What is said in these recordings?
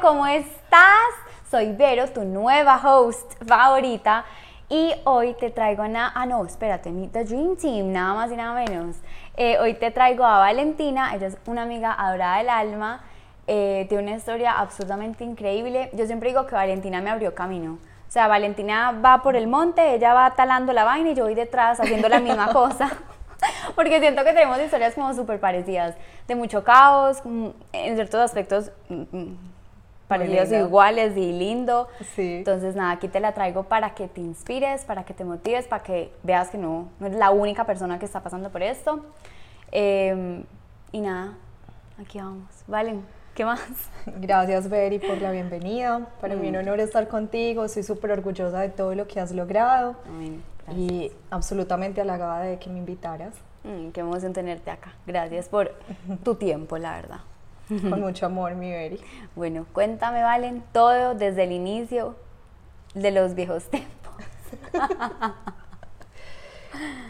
¿cómo estás? Soy Vero, tu nueva host favorita. Y hoy te traigo a... Ah, no, espérate, mi The Dream Team, nada más y nada menos. Eh, hoy te traigo a Valentina, ella es una amiga adorada del alma. Eh, tiene una historia absolutamente increíble. Yo siempre digo que Valentina me abrió camino. O sea, Valentina va por el monte, ella va talando la vaina y yo voy detrás haciendo la misma cosa. Porque siento que tenemos historias como súper parecidas, de mucho caos, mm, en ciertos aspectos mm, mm, parecidos iguales y lindo. Sí. Entonces, nada, aquí te la traigo para que te inspires, para que te motives, para que veas que no, no eres la única persona que está pasando por esto. Em, y nada, aquí vamos. Valen, ¿qué más? Gracias, Beri, por la bienvenida. Para mí un honor estar contigo. Estoy súper orgullosa de todo lo que has logrado. Amén. Y absolutamente halagada de que me invitaras. Mm, qué emoción tenerte acá. Gracias por tu tiempo, la verdad. Con mucho amor, mi Beri. Bueno, cuéntame, Valen, todo desde el inicio de los viejos tiempos.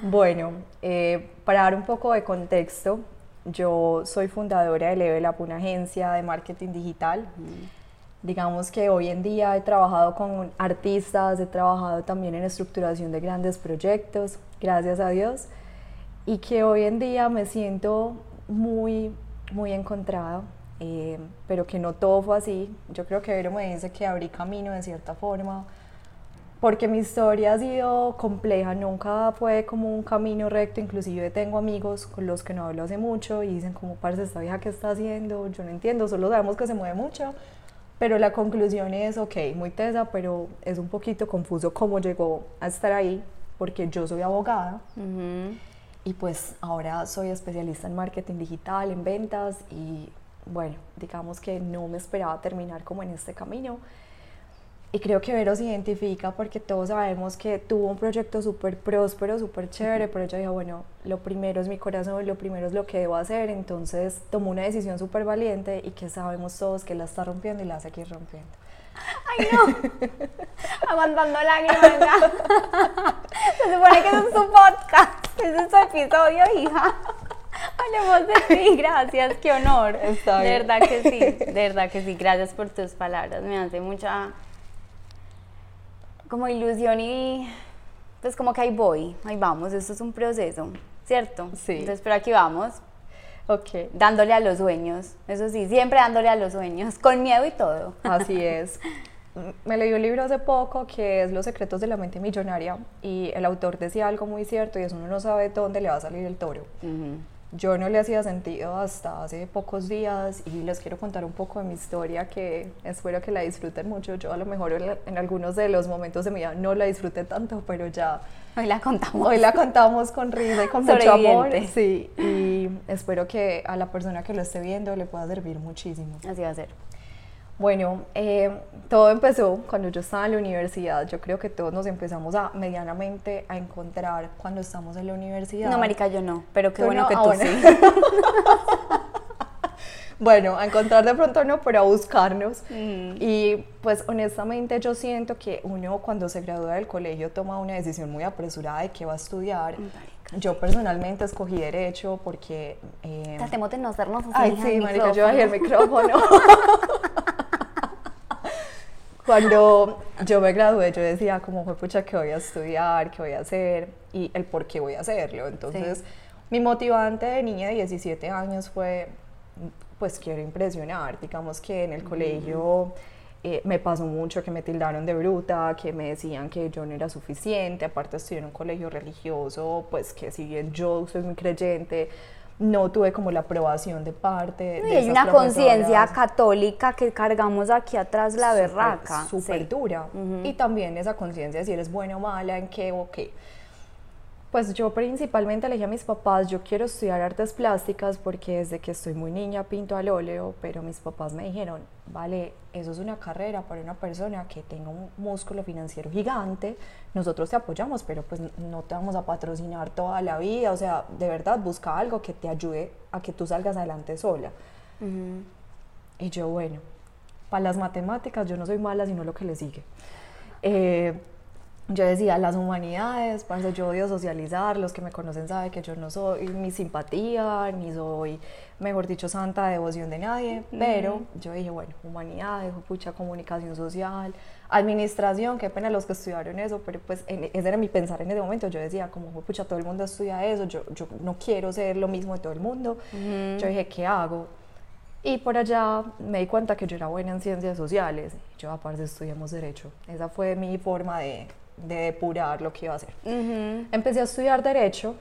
bueno, eh, para dar un poco de contexto, yo soy fundadora de Level Up, una agencia de marketing digital. Digamos que hoy en día he trabajado con artistas, he trabajado también en estructuración de grandes proyectos, gracias a Dios, y que hoy en día me siento muy muy encontrada, eh, pero que no todo fue así. Yo creo que Vero me dice que abrí camino de cierta forma, porque mi historia ha sido compleja, nunca fue como un camino recto, inclusive tengo amigos con los que no hablo hace mucho y dicen como, parce, esta vieja que está haciendo, yo no entiendo, solo sabemos que se mueve mucho, pero la conclusión es, ok, muy tesa, pero es un poquito confuso cómo llegó a estar ahí, porque yo soy abogada y pues ahora soy especialista en marketing digital, en ventas y bueno, digamos que no me esperaba terminar como en este camino. Y creo que Vero se identifica porque todos sabemos que tuvo un proyecto súper próspero, súper chévere, pero ella dijo, bueno, lo primero es mi corazón, lo primero es lo que debo hacer, entonces tomó una decisión súper valiente y que sabemos todos que la está rompiendo y la va a seguir rompiendo. Ay, no. Aguantando lágrimas. Se supone que es su podcast. Es su episodio, hija. Hablemos de ti, gracias, qué honor. Está de verdad que sí, de verdad que sí, gracias por tus palabras. Me hace mucha como ilusión y pues como que ahí voy, ahí vamos, esto es un proceso, ¿cierto? Sí. Entonces, pero aquí vamos. Ok. Dándole a los sueños, eso sí, siempre dándole a los sueños, con miedo y todo. Así es. Me leí un libro hace poco que es Los secretos de la mente millonaria y el autor decía algo muy cierto y es uno no sabe dónde le va a salir el toro. Yo no le hacía sentido hasta hace pocos días y les quiero contar un poco de mi historia que espero que la disfruten mucho. Yo a lo mejor en, algunos de los momentos de mi vida no la disfruté tanto, pero ya... Hoy la contamos. Hoy la contamos con risa y con mucho amor. Sí, y espero que a la persona que lo esté viendo le pueda servir muchísimo. Así va a ser. Bueno, eh, todo empezó cuando yo estaba en la universidad. Yo creo que todos nos empezamos a medianamente a encontrar cuando estamos en la universidad. No, marica, yo no, pero qué bueno que ah, tú sí. bueno, a encontrar de pronto no, pero a buscarnos. Y pues honestamente yo siento que uno cuando se gradúa del colegio toma una decisión muy apresurada de qué va a estudiar. Yo personalmente escogí derecho porque... Eh, Tratemos de no hacernos así. Ay, sí, marica, yo bajé el micrófono. Cuando yo me gradué, yo decía, como fue pucha, ¿qué voy a estudiar? ¿Qué voy a hacer? Y el por qué voy a hacerlo. Entonces, mi motivante de niña de 17 años fue, pues quiero impresionar. Digamos que en el colegio eh, me pasó mucho que me tildaron de bruta, que me decían que yo no era suficiente. Aparte, estudié en un colegio religioso, pues que si bien yo soy muy creyente, no tuve como la aprobación de parte de hay una conciencia católica que cargamos aquí atrás la berraca súper dura. Y también esa conciencia si eres buena o mala en qué o qué pues yo principalmente le dije a mis papás, yo quiero estudiar artes plásticas porque desde que estoy muy niña pinto al óleo, pero mis papás me dijeron, vale, eso es una carrera para una persona que tenga un músculo financiero gigante, nosotros te apoyamos, pero pues no te vamos a patrocinar toda la vida, o sea, de verdad busca algo que te ayude a que tú salgas adelante sola. Y yo, bueno, para las matemáticas yo no soy mala, sino lo que le sigue. Eh, yo decía, las humanidades, parce, yo odio socializar, los que me conocen saben que yo no soy ni simpatía, ni soy, mejor dicho, santa devoción de nadie, pero yo dije, bueno, humanidades, pucha, comunicación social, administración, qué pena los que estudiaron eso, pero pues ese era mi pensar en ese momento, yo decía, como, pucha, todo el mundo estudia eso, yo, yo no quiero ser lo mismo de todo el mundo, yo dije, ¿qué hago? Y por allá me di cuenta que yo era buena en ciencias sociales, yo aparte estudiamos derecho, esa fue mi forma de de depurar lo que iba a hacer. Empecé a estudiar derecho,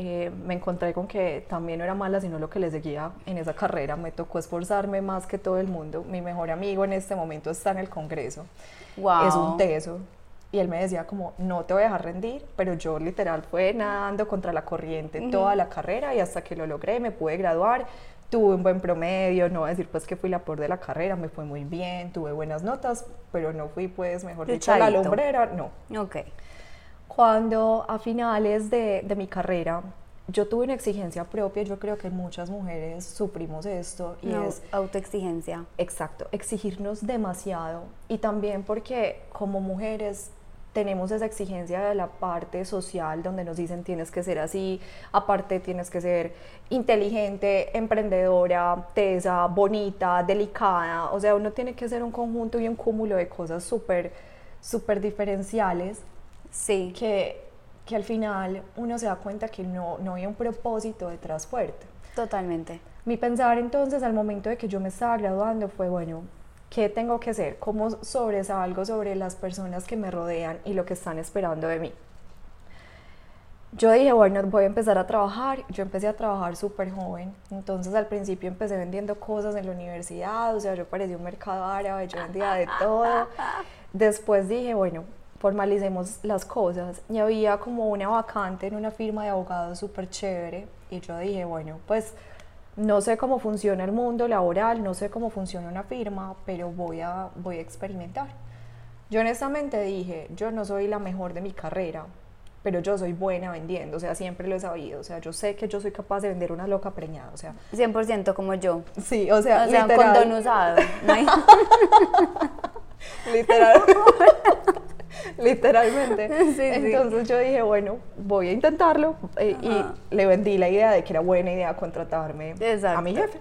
eh, me encontré con que también no era mala, sino lo que le seguía en esa carrera. Me tocó esforzarme más que todo el mundo. Mi mejor amigo en este momento está en el Congreso. Es un teso. Y él me decía como, no te voy a dejar rendir, pero yo literal fue nadando contra la corriente toda la carrera y hasta que lo logré me pude graduar tuve un buen promedio, no voy a decir pues que fui la por de la carrera, me fue muy bien, tuve buenas notas, pero no fui pues, mejor dicho, a la lumbrera, no. Ok. Cuando a finales de, de, mi carrera yo tuve una exigencia propia, yo creo que muchas mujeres suprimos esto y es autoexigencia. Exacto, exigirnos demasiado y también porque como mujeres tenemos esa exigencia de la parte social donde nos dicen tienes que ser así, aparte tienes que ser inteligente, emprendedora, tesa, bonita, delicada, o sea, uno tiene que ser un conjunto y un cúmulo de cosas súper, súper diferenciales. Sí. Que, que al final uno se da cuenta que no, no hay un propósito detrás fuerte. Totalmente. Mi pensar entonces al momento de que yo me estaba graduando fue, bueno, ¿Qué tengo que hacer? ¿Cómo sobresalgo sobre las personas que me rodean y lo que están esperando de mí? Yo dije, bueno, voy a empezar a trabajar. Yo empecé a trabajar súper joven. Entonces al principio empecé vendiendo cosas en la universidad, o sea, yo parecía un mercado árabe, yo vendía de todo. Después dije, bueno, formalicemos las cosas. Y había como una vacante en una firma de abogados súper chévere. Y yo dije, bueno, pues no sé cómo funciona el mundo laboral, no sé cómo funciona una firma, pero voy a, voy a experimentar. Yo honestamente dije, yo no soy la mejor de mi carrera, pero yo soy buena vendiendo, o sea, siempre lo he sabido, o sea, yo sé que yo soy capaz de vender una loca preñada, o sea. 100% como yo. Sí, o sea, o sea literal. condón usado. literal. literalmente. Entonces yo dije, bueno, voy a intentarlo eh, y le vendí la idea de que era buena idea contratarme a mi jefe.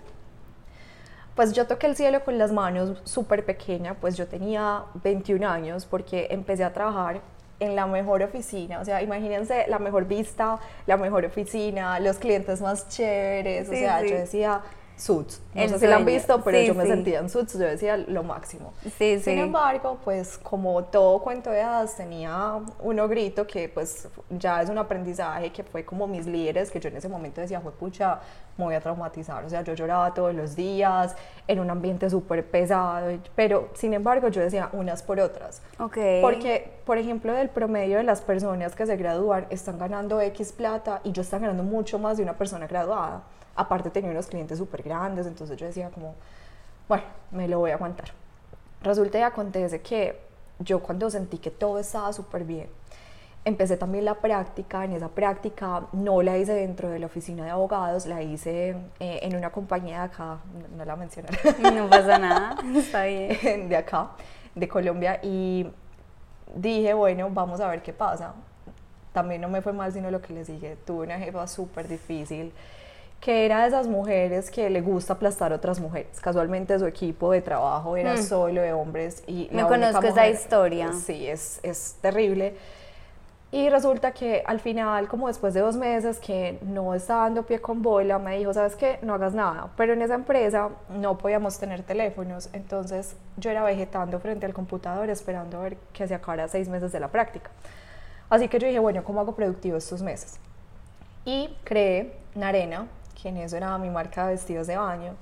Pues yo toqué el cielo con las manos súper pequeña, pues yo tenía 21 años porque empecé a trabajar en la mejor oficina, o sea, imagínense la mejor vista, la mejor oficina, los clientes más chéveres, o sea, yo decía, Suits. No sé si la han visto, pero yo me sentía en Suits, yo decía lo máximo. Sí, Sin embargo, pues como todo cuento de hadas tenía un grito que pues ya es un aprendizaje que fue como mis líderes, que yo en ese momento decía, fue pucha, me voy a traumatizar. O sea, yo lloraba todos los días, en un ambiente súper pesado, pero sin embargo yo decía unas por otras. Ok. Porque, por ejemplo, del promedio de las personas que se gradúan están ganando X plata y yo están ganando mucho más de una persona graduada. Aparte tenía unos clientes súper grandes, entonces yo decía como, bueno, me lo voy a aguantar. Resulta y acontece que yo cuando sentí que todo estaba súper bien, empecé también la práctica. En esa práctica no la hice dentro de la oficina de abogados, la hice eh, en una compañía de acá, no, la mencionaré. No pasa nada, está bien. De acá, de Colombia, y dije, bueno, vamos a ver qué pasa. También no me fue mal, sino lo que les dije, tuve una jefa súper difícil que era de esas mujeres que le gusta aplastar a otras mujeres. Casualmente su equipo de trabajo era mm. solo de hombres y me conozco esa historia. Sí, es, es terrible. Y resulta que al final, como después de dos meses que no estaba dando pie con bola, me dijo, sabes qué, no hagas nada. Pero en esa empresa no podíamos tener teléfonos, entonces yo era vegetando frente al computador esperando a ver que se acabara seis meses de la práctica. Así que yo dije, bueno, ¿cómo hago productivo estos meses? Y creé Narena, quien eso era mi marca de vestidos de baño,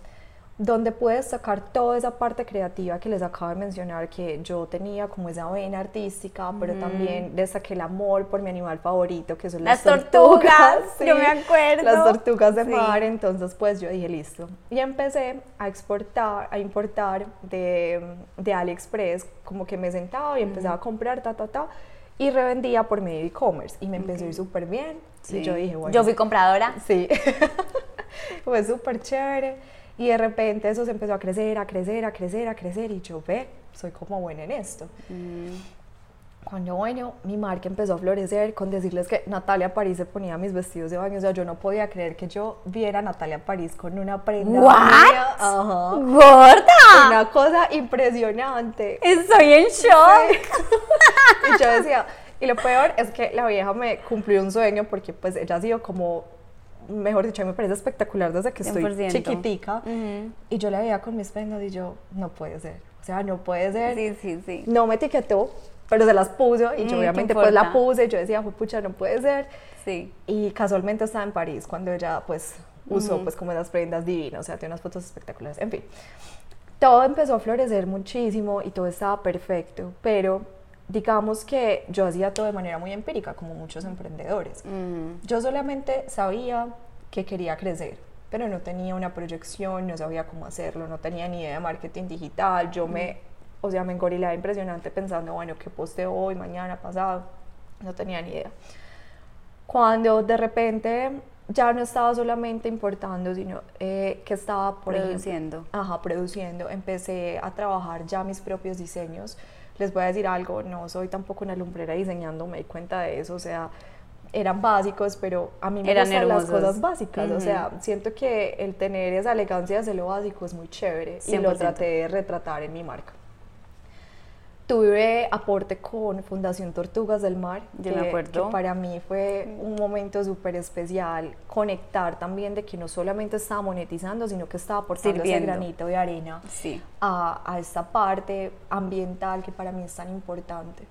donde puedes sacar toda esa parte creativa que les acabo de mencionar, que yo tenía como esa vena artística, pero también le saqué el amor por mi animal favorito, que son las, tortugas. yo me acuerdo. Las tortugas de mar, entonces pues yo dije listo. Y empecé a exportar, a importar de, de AliExpress, como que me sentaba y empezaba a comprar, ta, ta, ta, y revendía por medio de e-commerce. Y me empezó a ir súper bien. Y yo dije, bueno. Yo fui compradora. Sí. fue súper chévere. Y de repente eso se empezó a crecer, a crecer, a crecer, a crecer. Y yo, ve, soy como buena en esto. Mm. cuando, bueno, mi marca empezó a florecer con decirles que Natalia París se ponía mis vestidos de baño, o sea, yo no podía creer que yo viera a Natalia París con una prenda ¿What? mía. Ajá. ¡Gorda! Una cosa impresionante. Estoy en shock. Y yo decía, y lo peor es que la vieja me cumplió un sueño porque pues ella ha sido como, mejor dicho, me parece espectacular desde que estoy 100%. chiquitica. Ujú. Y yo la veía con mis prendas y yo, no puede ser. O sea, no puede ser. Sí, sí, sí. No me etiquetó, pero se las puso y Mm, yo ¿qué obviamente pues la puse y yo decía, "Jue pucha, no puede ser. Sí. Y casualmente estaba en París cuando ella pues usó pues como esas prendas divinas, o sea, tiene unas fotos espectaculares. En fin, todo empezó a florecer muchísimo y todo estaba perfecto, pero digamos que yo hacía todo de manera muy empírica, como muchos emprendedores. Ujú. Yo solamente sabía que quería crecer, pero no tenía una proyección, no sabía cómo hacerlo, no tenía ni idea de marketing digital. Yo me, o sea, me engorilaba impresionante pensando, bueno, ¿qué posteo hoy, mañana, pasado? No tenía ni idea. Cuando de repente ya no estaba solamente importando, sino eh, que estaba, por ejemplo, Produciendo. Ajá, produciendo. Empecé a trabajar ya mis propios diseños. Les voy a decir algo, no soy tampoco una lumbrera diseñando, me di cuenta de eso, o sea, eran básicos, pero a mí me Eran gustan las cosas básicas, o sea, siento que el tener esa elegancia de hacer lo básico es muy chévere y lo 100%. traté de retratar en mi marca. Tuve aporte con Fundación Tortugas del Mar, Yo me que- acuerdo. que para mí fue un momento súper especial, conectar también de que no solamente estaba monetizando, sino que estaba aportando ese Sirviendo. granito de arena Sí. a, a esta parte ambiental que para mí es tan importante.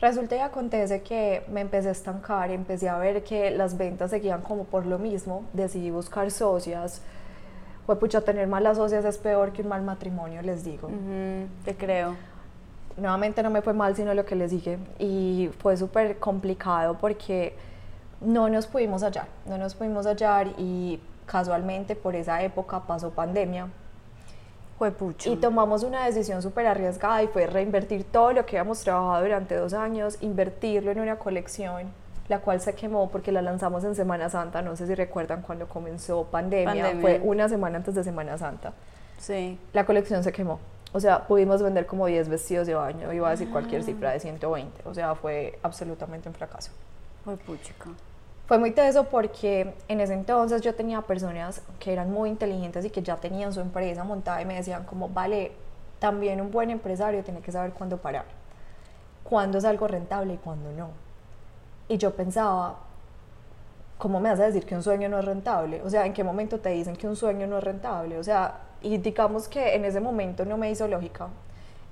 Resulta y acontece que me empecé a estancar, empecé a ver que las ventas seguían como por lo mismo, decidí buscar socias. Fue pucha, tener malas socias es peor que un mal matrimonio, les digo. Ujú, Te creo. Nuevamente no me fue mal, sino lo que les dije. Y fue súper complicado porque no nos pudimos hallar, no nos pudimos hallar y casualmente por esa época pasó pandemia. Fue pucho. Y tomamos una decisión súper arriesgada y fue reinvertir todo lo que habíamos trabajado durante dos años, invertirlo en una colección, la cual se quemó porque la lanzamos en Semana Santa. No sé si recuerdan cuando comenzó pandemia, Pandemia. fue una semana antes de Semana Santa. Sí. La colección se quemó. O sea, pudimos vender como 10 vestidos de baño, iba a decir cualquier cifra de 120. O sea, fue absolutamente un fracaso. Fue puchica. Fue muy teso porque en ese entonces yo tenía personas que eran muy inteligentes y que ya tenían su empresa montada y me decían como, vale, también un buen empresario tiene que saber cuándo parar, cuándo es algo rentable y cuándo no. Y yo pensaba, ¿cómo me vas a decir que un sueño no es rentable? O sea, ¿en qué momento te dicen que un sueño no es rentable? O sea, y digamos que en ese momento no me hizo lógica,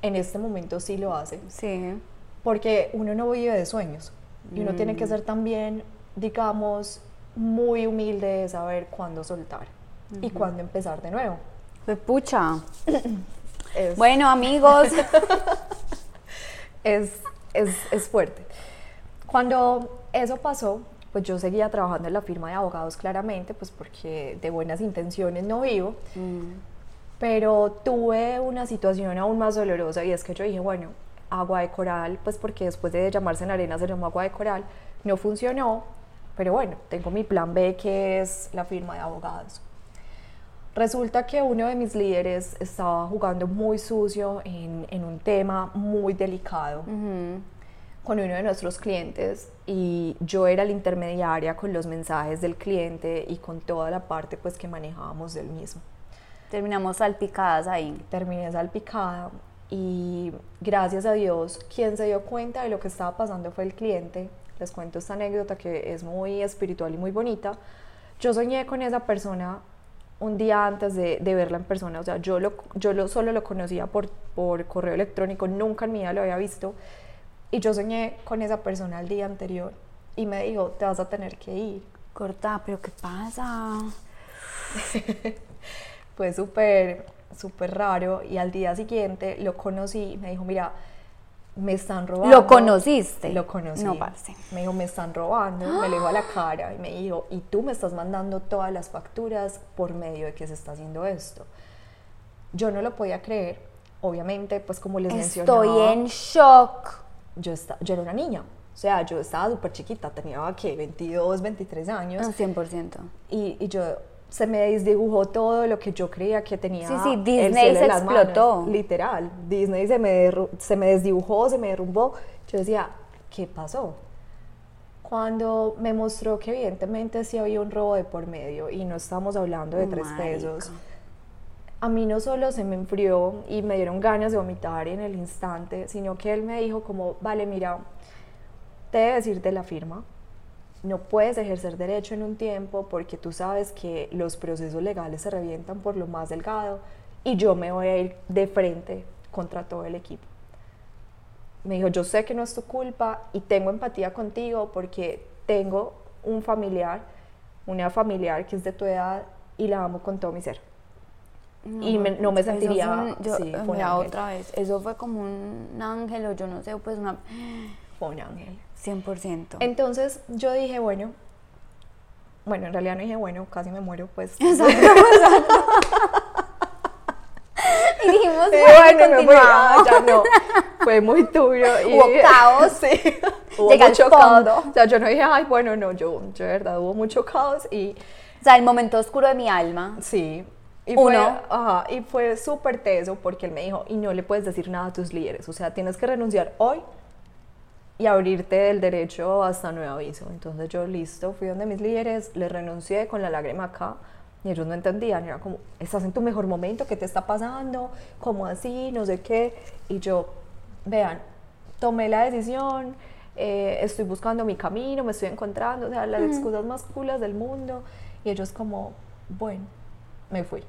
en este momento sí lo hace Sí. porque uno no vive de sueños y uno tiene que ser también, digamos, muy humilde de saber cuándo soltar y cuándo empezar de nuevo. Fue pucha. Es, Bueno, amigos. es, es, es fuerte. Cuando eso pasó, pues yo seguía trabajando en la firma de abogados claramente, pues porque de buenas intenciones no vivo, Mm, pero tuve una situación aún más dolorosa y es que yo dije, bueno, agua de coral, pues porque después de llamarse en arena se llamó agua de coral, no funcionó, pero bueno, tengo mi plan B que es la firma de abogados. Resulta que uno de mis líderes estaba jugando muy sucio en, en un tema muy delicado ujú. con uno de nuestros clientes y yo era la intermediaria con los mensajes del cliente y con toda la parte pues que manejábamos del mismo Terminamos salpicadas ahí. terminé salpicada y gracias a Dios quien se dio cuenta de lo que estaba pasando fue el cliente. Les cuento esta anécdota que es muy espiritual y muy bonita. Yo soñé con esa persona un día antes de, de verla en persona, o sea, yo, lo, yo lo, solo lo conocía por, por correo electrónico, nunca en mi vida lo había visto y yo soñé con esa persona el día anterior y me dijo, te vas a tener que ir. Corta, pero ¿qué pasa? fue súper, súper raro y al día siguiente lo conocí y me dijo, mira, me están robando. ¿Lo conociste? Lo conocí. No, parce. Me dijo, me están robando, me lo dijo a la cara y me dijo, y tú me estás mandando todas las facturas por medio de que se está haciendo esto. Yo no lo podía creer, obviamente, pues como les mencionaba. Estoy en shock. Yo, esta- yo era una niña, o sea, yo estaba súper chiquita, tenía, ¿qué? 22, 23 años. Un 100%. Y, y yo se me desdibujó todo lo que yo creía que tenía. Sí, sí, el Disney cielo se manos, explotó. literal, Disney se me, se me desdibujó, se me derrumbó. Yo decía, ¿qué pasó? Cuando me mostró que evidentemente sí había un robo de por medio y no estamos hablando de tres Marica. pesos, a mí no solo se me enfrió y me dieron ganas de vomitar en el instante, sino que él me dijo como, vale, mira, te debes ir de la firma, no puedes ejercer derecho en un tiempo porque tú sabes que los procesos legales se revientan por lo más delgado y yo me voy a ir de frente contra todo el equipo. Me dijo, yo sé que no es tu culpa y tengo empatía contigo porque tengo un familiar, una familiar que es de tu edad y la amo con todo mi ser. y me- no me fue sentiría... yo, sí, fue mira, otra vez, eso fue como un ángel o yo no sé, pues una... Fue un ángel. 100%. Entonces yo dije, bueno, bueno, en realidad no dije, bueno, casi me muero, pues. y dijimos, Sí, bueno, fui, ah, ya no. Fue muy duro. Y, Hubo caos. Sí. Hubo Llega mucho caos. O sea, yo no dije, ay, bueno, no, yo, yo de verdad hubo mucho caos y O sea, el momento oscuro de mi alma. sí. Y Uno. fue, ajá, y fue súper teso porque él me dijo, y no le puedes decir nada a tus líderes. O sea, tienes que renunciar hoy y abrirte del derecho hasta nuevo aviso. Entonces yo, listo, fui donde mis líderes, les renuncié con la lágrima acá. Y ellos no entendían, era como, estás en tu mejor momento, ¿qué te está pasando? ¿Cómo así? No sé qué. Y yo, vean, tomé la decisión, eh, estoy buscando mi camino, me estoy encontrando, o sea, las excusas más culas del mundo. Y ellos como, bueno, me fui.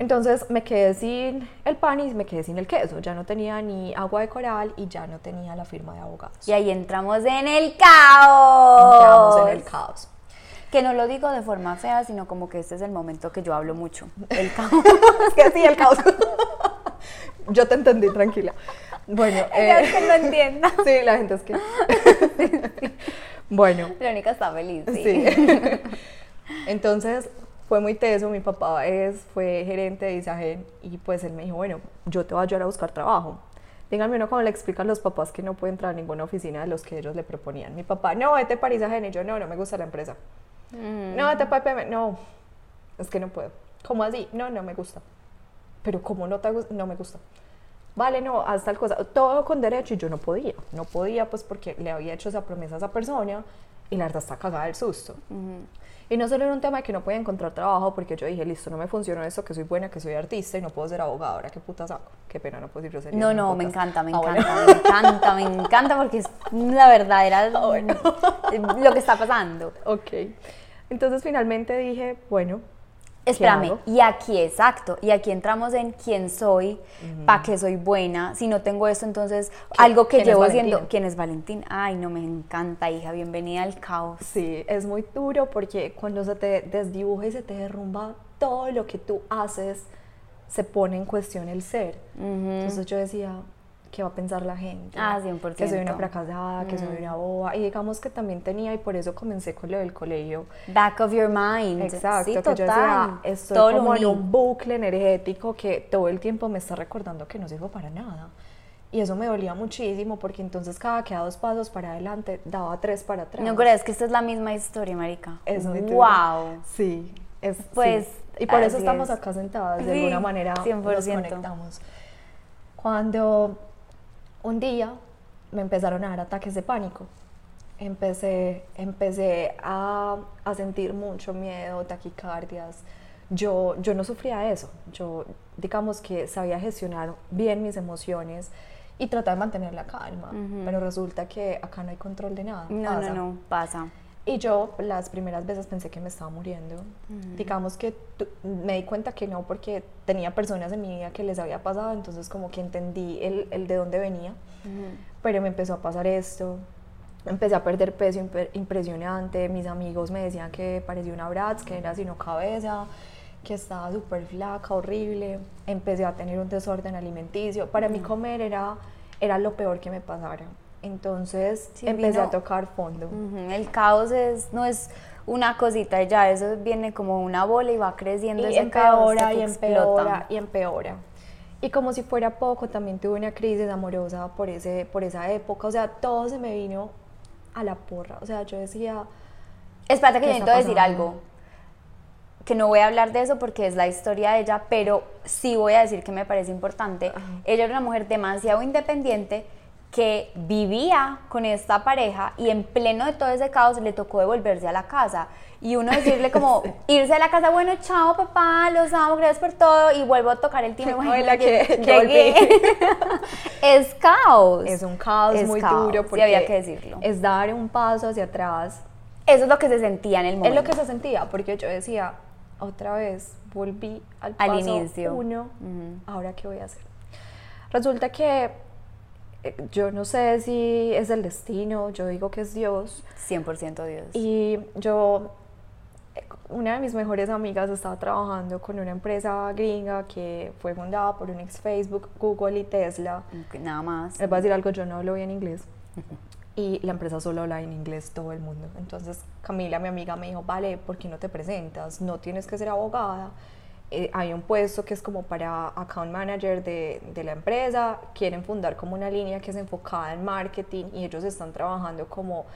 Entonces me quedé sin el pan y me quedé sin el queso. Ya no tenía ni agua de coral y ya no tenía la firma de abogados. Y ahí entramos en el caos. Entramos en el caos. Que no lo digo de forma fea, sino como que este es el momento que yo hablo mucho. El caos. es que sí, el caos. Yo te entendí, tranquila. Bueno, eh, es que no entienda. sí, la gente es que... bueno, Verónica está feliz, sí. sí. Entonces fue muy teso, mi papá es, fue gerente de Isagen y pues él me dijo, bueno, yo te voy a ayudar a buscar trabajo. Díganme uno cómo le explican los papás que no puede entrar a ninguna oficina de los que ellos le proponían. Mi papá, no, vete para Isagen y yo, no, no me gusta la empresa. Mm. No, vete para IPM, no, es que no puedo. ¿Cómo así? No, no me gusta. Pero ¿cómo no te gusta? No me gusta. Vale, no, haz tal cosa. Todo con derecho y yo no podía. No podía pues porque le había hecho esa promesa a esa persona y la verdad está cagada del susto. Y no solo era un tema de que no podía encontrar trabajo porque yo dije, listo, no me funcionó esto, que soy buena, que soy artista y no puedo ser abogada. Ahora qué puta saco. Qué pena no puedo decir groserías No, no, me encanta, me Ah, bueno. encanta, me encanta, me encanta porque es la verdadera Ah, bueno. lo que está pasando. ok. Entonces finalmente dije, bueno, Espérame, y aquí exacto, y aquí entramos en quién soy, para qué soy buena, si no tengo esto, entonces algo que llevo siendo, ¿quién es Valentín? Ay, no, me encanta, hija, bienvenida al caos. Sí, es muy duro porque cuando se te desdibuja y se te derrumba todo lo que tú haces, se pone en cuestión el ser. Entonces yo decía, ¿qué va a pensar la gente? Ah, 100%. Que soy una fracasada, que soy Mm. una boba. Y digamos que también tenía, y por eso comencé con lo del colegio. Back of your mind. Exacto, sí, que total. yo decía, estoy Todo como en un bucle energético que todo el tiempo me está recordando que no sirvo para nada. Y eso me dolía muchísimo porque entonces cada que daba dos pasos para adelante, daba tres para atrás. No crees que esta es la misma historia, marica. Es muy. Wow. Sí, es, Pues, sí. Y por eso estamos es. acá sentadas, de Sí, alguna manera nos 100%. conectamos. Cuando un día me empezaron a dar ataques de pánico, empecé, empecé a, a sentir mucho miedo, taquicardias. Yo, yo no sufría eso, yo digamos que sabía gestionar bien mis emociones y tratar de mantener la calma, pero resulta que acá no hay control de nada. No, pasa. no, no, pasa. Y yo las primeras veces pensé que me estaba muriendo. Digamos que me di cuenta que no, porque tenía personas en mi vida que les había pasado, entonces como que entendí el, el de dónde venía. Pero me empezó a pasar esto, empecé a perder peso impe- impresionante, mis amigos me decían que parecía una Bratz, que era sino cabeza, que estaba súper flaca, horrible, empecé a tener un desorden alimenticio. Para mí comer era, era lo peor que me pasara. Entonces Sí, empecé vino- a tocar fondo. Ujú, El caos es, no es una cosita y ya, eso viene como una bola y va creciendo y ese caos empeora y que empeora y empeora. Y como si fuera poco, también tuve una crisis amorosa por, ese, por esa época. O sea, todo se me vino a la porra. O sea, yo decía, Espérate que ¿Qué yo necesito decir algo. que no voy a hablar de eso porque es la historia de ella, pero sí voy a decir que me parece importante. Ella era una mujer demasiado independiente que vivía con esta pareja y en pleno de todo ese caos le tocó devolverse a la casa. Y uno decirle como, irse a la casa, bueno, chao papá, los amo, gracias por todo, y vuelvo a tocar el timbre. Bueno, que, llegué. es caos. Es un caos muy duro porque había que decirlo. es dar un paso hacia atrás. Eso es lo que se sentía en el momento. Es lo que se sentía, porque yo decía, otra vez, volví al, al paso inicio. uno, ahora qué voy a hacer. Resulta que yo no sé si es el destino, yo digo que es Dios. 100% Dios. Y yo, eh, una de mis mejores amigas estaba trabajando con una empresa gringa que fue fundada por un ex Facebook, Google y Tesla. Nada más. Les voy a decir algo, yo no hablo bien inglés. Y la empresa solo habla en inglés todo el mundo. Entonces Camila, mi amiga, me dijo, vale, ¿por qué no te presentas? No tienes que ser abogada eh, hay un puesto que es como para account manager de, de, la empresa, quieren fundar como una línea que es enfocada en marketing y ellos están trabajando como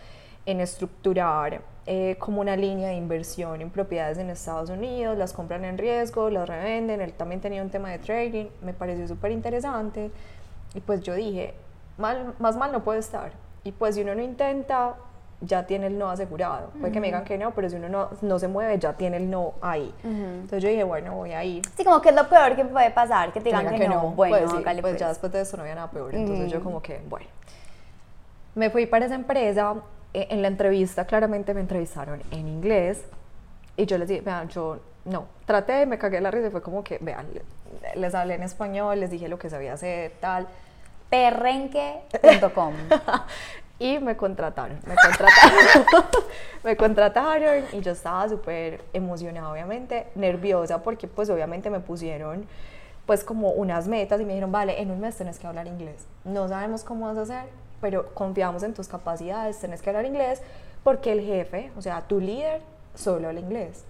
en estructurar eh, como una línea de inversión en propiedades en Estados Unidos, las compran en riesgo, las revenden, él también tenía un tema de trading, me pareció súper interesante y pues yo dije, mal, más mal no puede estar y pues si uno no intenta, ya tiene el no asegurado. Puede que me digan que no, pero si uno no, no se mueve, ya tiene el no ahí. Entonces yo dije, bueno, voy a ir. Sí, como que es lo peor que puede pasar, que te digan que, no. Bueno, pues, pues, pues, ya después de eso no había nada peor. Entonces yo como que, bueno. Me fui para esa empresa. E, en la entrevista claramente me entrevistaron en inglés. Y yo les dije, vean, yo no, traté, me cagué la risa y fue como que, vean, les hablé en español, les dije lo que sabía hacer, tal. Perrenque.com y me contrataron, me contrataron, me contrataron y yo estaba súper emocionada, obviamente, nerviosa porque pues obviamente me pusieron pues como unas metas y me dijeron, vale, en un mes tenés que hablar inglés, no sabemos cómo vas a hacer, pero confiamos en tus capacidades, tenés que hablar inglés porque el jefe, o sea, tu líder, solo habla inglés.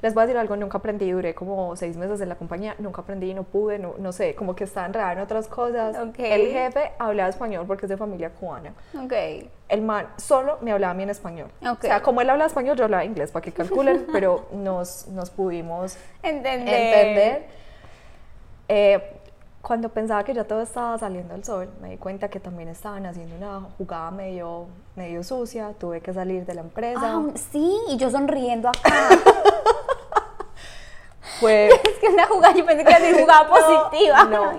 Les voy a decir algo, nunca aprendí, duré como seis meses en la compañía, nunca aprendí, no pude, no, no sé, como que estaba enredada en otras cosas. El jefe hablaba español porque es de familia cubana. Okay. El man solo me hablaba a mí en español. O sea, como él habla español, yo hablaba inglés, para que calculen, pero nos, nos pudimos entender. entender. Eh, cuando pensaba que ya todo estaba saliendo al sol, me di cuenta que también estaban haciendo una jugada medio, medio sucia, tuve que salir de la empresa. Ah, sí, y yo sonriendo acá. fue... es que una jugada, yo pensé que era una jugada positiva. No,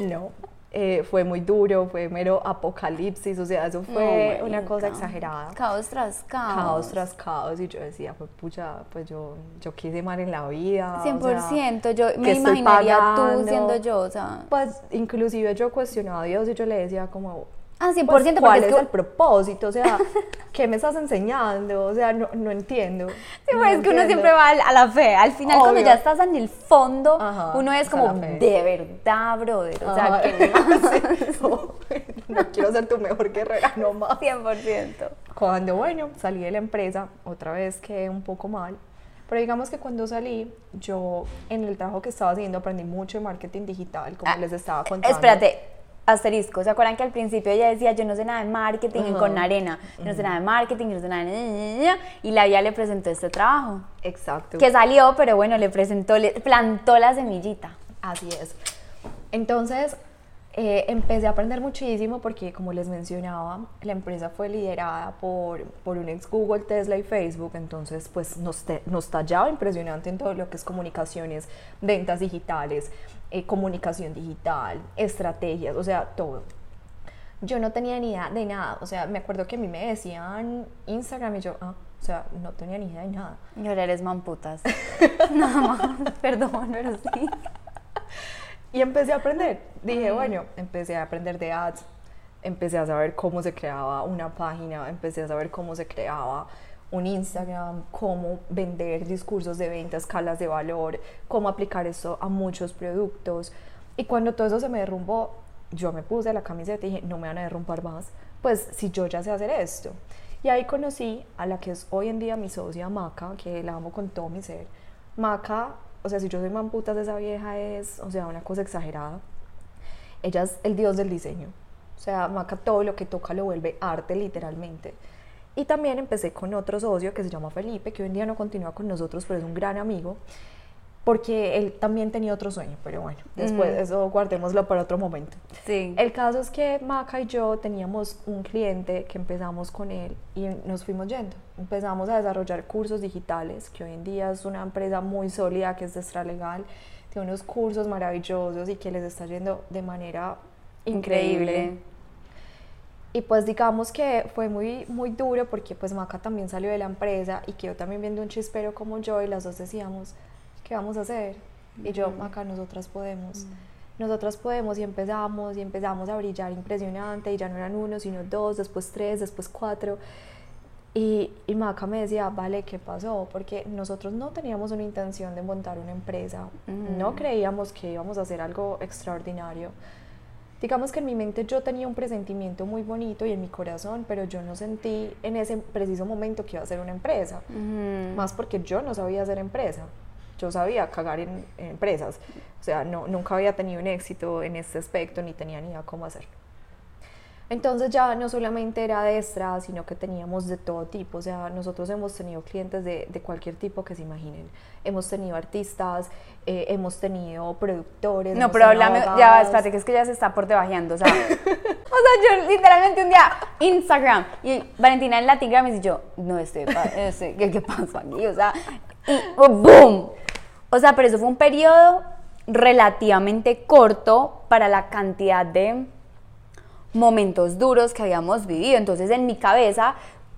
no, eh, fue muy duro, fue mero apocalipsis, o sea, eso fue una cosa exagerada. Caos tras caos. Caos tras caos, y yo decía, pues pucha, pues yo, yo quise mal en la vida. 100%, yo me imaginaría tú siendo yo, o sea. Pues inclusive yo cuestionaba a Dios y yo le decía como, Ah, 100%, pues, ¿cuál es, el propósito? O sea, ¿qué me estás enseñando? O sea, no, no entiendo. Sí, pues es que uno siempre va a la fe. Al final, cuando ya estás en el fondo, uno es como, de verdad, brother. O sea, ¿qué más? no, quiero ser tu mejor guerrera, no más. 100%. Cuando, bueno, salí de la empresa, otra vez quedé un poco mal. Pero digamos que cuando salí, yo en el trabajo que estaba haciendo aprendí mucho de marketing digital, como ah, les estaba contando. Espérate, asterisco. ¿Se acuerdan que al principio ella decía, yo no sé nada de marketing con arena, yo no sé nada de marketing, yo no sé nada de... Y la vida le presentó este trabajo. Exacto. Que salió, pero bueno, le presentó, le plantó la semillita. Así es. Entonces, eh, empecé a aprender muchísimo porque, como les mencionaba, la empresa fue liderada por, por un ex Google, Tesla y Facebook, entonces pues nos, nos tallaba impresionante en todo lo que es comunicaciones, ventas digitales, eh, comunicación digital, estrategias, o sea, todo. Yo no tenía ni idea de nada, o sea, me acuerdo que a mí me decían Instagram y yo, ah, o sea, no tenía ni idea de nada. Yo eres mamputas. Nada más, perdón, pero sí. Y empecé a aprender. Dije, bueno, empecé a aprender de ads, empecé a saber cómo se creaba una página, empecé a saber cómo se creaba un Instagram, cómo vender discursos de venta, escalas de valor, cómo aplicar eso a muchos productos. Y cuando todo eso se me derrumbó, yo me puse la camiseta y dije, no me van a derrumbar más, pues si yo ya sé hacer esto. Y ahí conocí a la que es hoy en día mi socia Maca, que la amo con todo mi ser. Maca, o sea, si yo soy mamputas, esa vieja es, o sea, una cosa exagerada. Ella es el dios del diseño. O sea, Maca todo lo que toca lo vuelve arte literalmente. Y también empecé con otro socio que se llama Felipe, que hoy en día no continúa con nosotros, pero es un gran amigo, porque él también tenía otro sueño, pero bueno, después eso guardémoslo para otro momento. Sí. El caso es que Maca y yo teníamos un cliente que empezamos con él y nos fuimos yendo. Empezamos a desarrollar cursos digitales, que hoy en día es una empresa muy sólida, que es de Legal, tiene unos cursos maravillosos y que les está yendo de manera increíble. increíble. Y pues digamos que fue muy, muy duro porque pues Maca también salió de la empresa y quedó también viendo un chispero como yo y las dos decíamos, ¿qué vamos a hacer? Y yo, Maca, nosotras podemos. Nosotras podemos y empezamos y empezamos a brillar impresionante y ya no eran uno, sino dos, después tres, después cuatro. Y, y Maca me decía, vale, ¿qué pasó? Porque nosotros no teníamos una intención de montar una empresa, no creíamos que íbamos a hacer algo extraordinario digamos que en mi mente yo tenía un presentimiento muy bonito y en mi corazón, pero yo no sentí en ese preciso momento que iba a ser una empresa, más porque yo no sabía hacer empresa, yo sabía cagar en, empresas, o sea, no, nunca había tenido un éxito en este aspecto ni tenía ni idea cómo hacerlo. Entonces ya no solamente era de extra, sino que teníamos de todo tipo, o sea, nosotros hemos tenido clientes de, de cualquier tipo que se imaginen. Hemos tenido artistas, eh, hemos tenido productores. No, pero háblame, ya, espérate, que es que ya se está por debajeando, o sea, o sea, yo literalmente un día, Instagram, y Valentina en Latingram y yo, no, estoy, estoy ¿qué, ¿qué pasó aquí? O sea, y ¡boom! O sea, pero eso fue un periodo relativamente corto para la cantidad de momentos duros que habíamos vivido. Entonces en mi cabeza,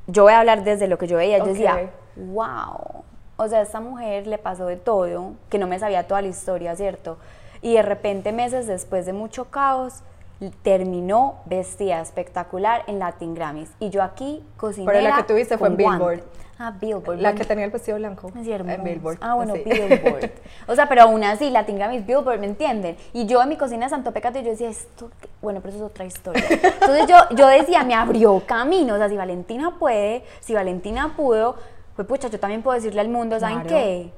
yo voy a hablar desde lo que yo veía, yo decía, wow, o sea, a esta mujer le pasó de todo, que no me sabía toda la historia, ¿cierto? Y de repente meses después de mucho caos, terminó vestida espectacular en Latin Grammys. Y yo aquí cocinera Pero la que tuviste fue en Billboard. Ah, Billboard. La que tenía el vestido blanco. Es cierto. En Billboard. Ah, bueno, Billboard. O sea, pero aún así, Latin Grammys, Billboard, ¿me entienden? Y yo en mi cocina de Santo Pecato, yo decía, esto, bueno, pero eso es otra historia. Entonces yo, yo decía, me abrió camino. O sea, si Valentina puede, si Valentina pudo, pues pucha, yo también puedo decirle al mundo, ¿saben qué?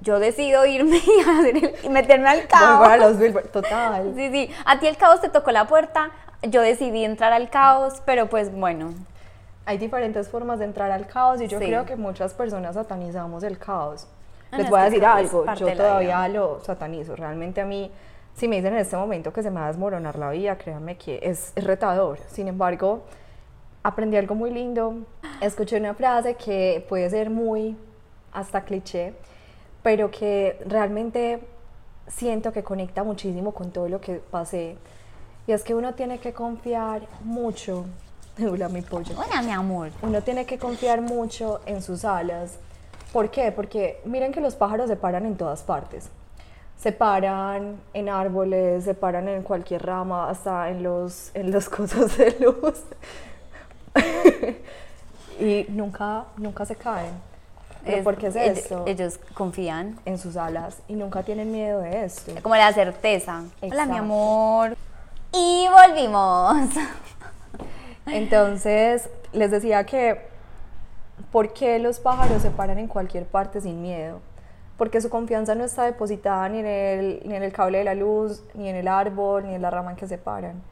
yo decido irme y, meterme al caos. a los Billboard, total. Sí, sí. A ti el caos te tocó la puerta, yo decidí entrar al caos, pero pues bueno, hay diferentes formas de entrar al caos y yo creo que muchas personas satanizamos el caos. Les voy a decir algo, yo todavía lo satanizo. Realmente a mí, si me dicen en este momento que se me va a desmoronar la vida, créanme que es, retador. Sin embargo, aprendí algo muy lindo. Escuché una frase que puede ser muy hasta cliché, pero que realmente siento que conecta muchísimo con todo lo que pasé. Y es que uno tiene que confiar mucho Hola, mi pollo. Hola, mi amor. Uno tiene que confiar mucho en sus alas. ¿Por qué? Porque miren que los pájaros se paran en todas partes. Se paran en árboles, se paran en cualquier rama, hasta en los, en los cosas de luz. y nunca, nunca se caen. ¿Por qué es esto? Ellos confían en sus alas y nunca tienen miedo de esto. Como la certeza. Hola, mi amor. Y volvimos. Entonces, les decía que, ¿por qué los pájaros se paran en cualquier parte sin miedo? Porque su confianza no está depositada ni en el, ni en el cable de la luz, ni en el árbol, ni en la rama en que se paran.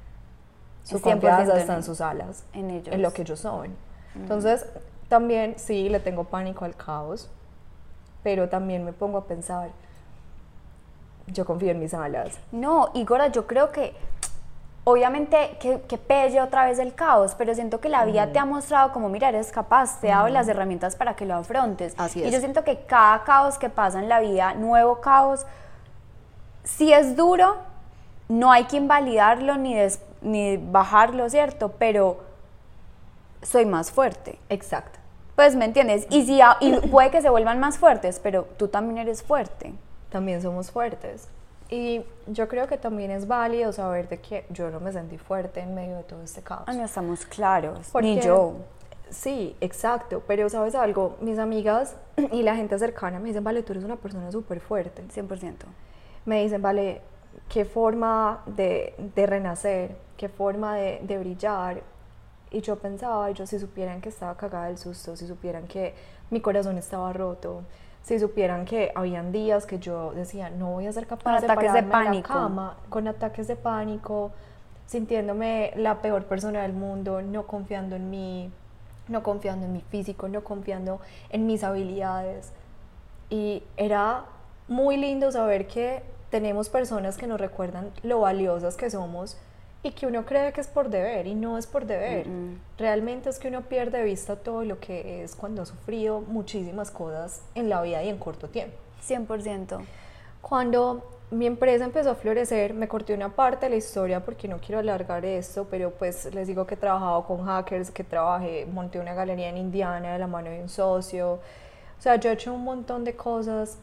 Su confianza está en, sus alas, en ellos. En lo que ellos son. Entonces, también sí le tengo pánico al caos, pero también me pongo a pensar, yo confío en mis alas. No, Igora, yo creo que obviamente que, que pelle otra vez el caos, pero siento que la vida te ha mostrado como, mira, eres capaz, te ha dado las herramientas para que lo afrontes. Así es. Y yo siento que cada caos que pasa en la vida, nuevo caos, si es duro, no hay que invalidarlo ni, ni bajarlo, ¿cierto? Pero soy más fuerte. Exacto. Pues, ¿me entiendes? Y, si, y puede que se vuelvan más fuertes, pero tú también eres fuerte. También somos fuertes. Y yo creo que también es válido saber de que yo no me sentí fuerte en medio de todo este caos. Ah, no estamos claros, ni yo. Sí, exacto, pero sabes algo, mis amigas y la gente cercana me dicen, vale, tú eres una persona súper fuerte. 100%. Me dicen, vale, qué forma de, de renacer, qué forma de, de brillar. Y yo pensaba, yo si supieran que estaba cagada del susto, si supieran que mi corazón estaba roto, si supieran que habían días que yo decía, no voy a ser capaz de ataques de pánico. la cama, con ataques de pánico, sintiéndome la peor persona del mundo, no confiando en mí, no confiando en mi físico, no confiando en mis habilidades. Y era muy lindo saber que tenemos personas que nos recuerdan lo valiosas que somos y que uno cree que es por deber y no es por deber. Realmente es que uno pierde de vista todo lo que es cuando ha sufrido muchísimas cosas en la vida y en corto tiempo. 100%. Cuando mi empresa empezó a florecer, me corté una parte de la historia porque no quiero alargar esto, pero pues les digo que he trabajado con hackers, que trabajé, monté una galería en Indiana de la mano de un socio. O sea, yo he hecho un montón de cosas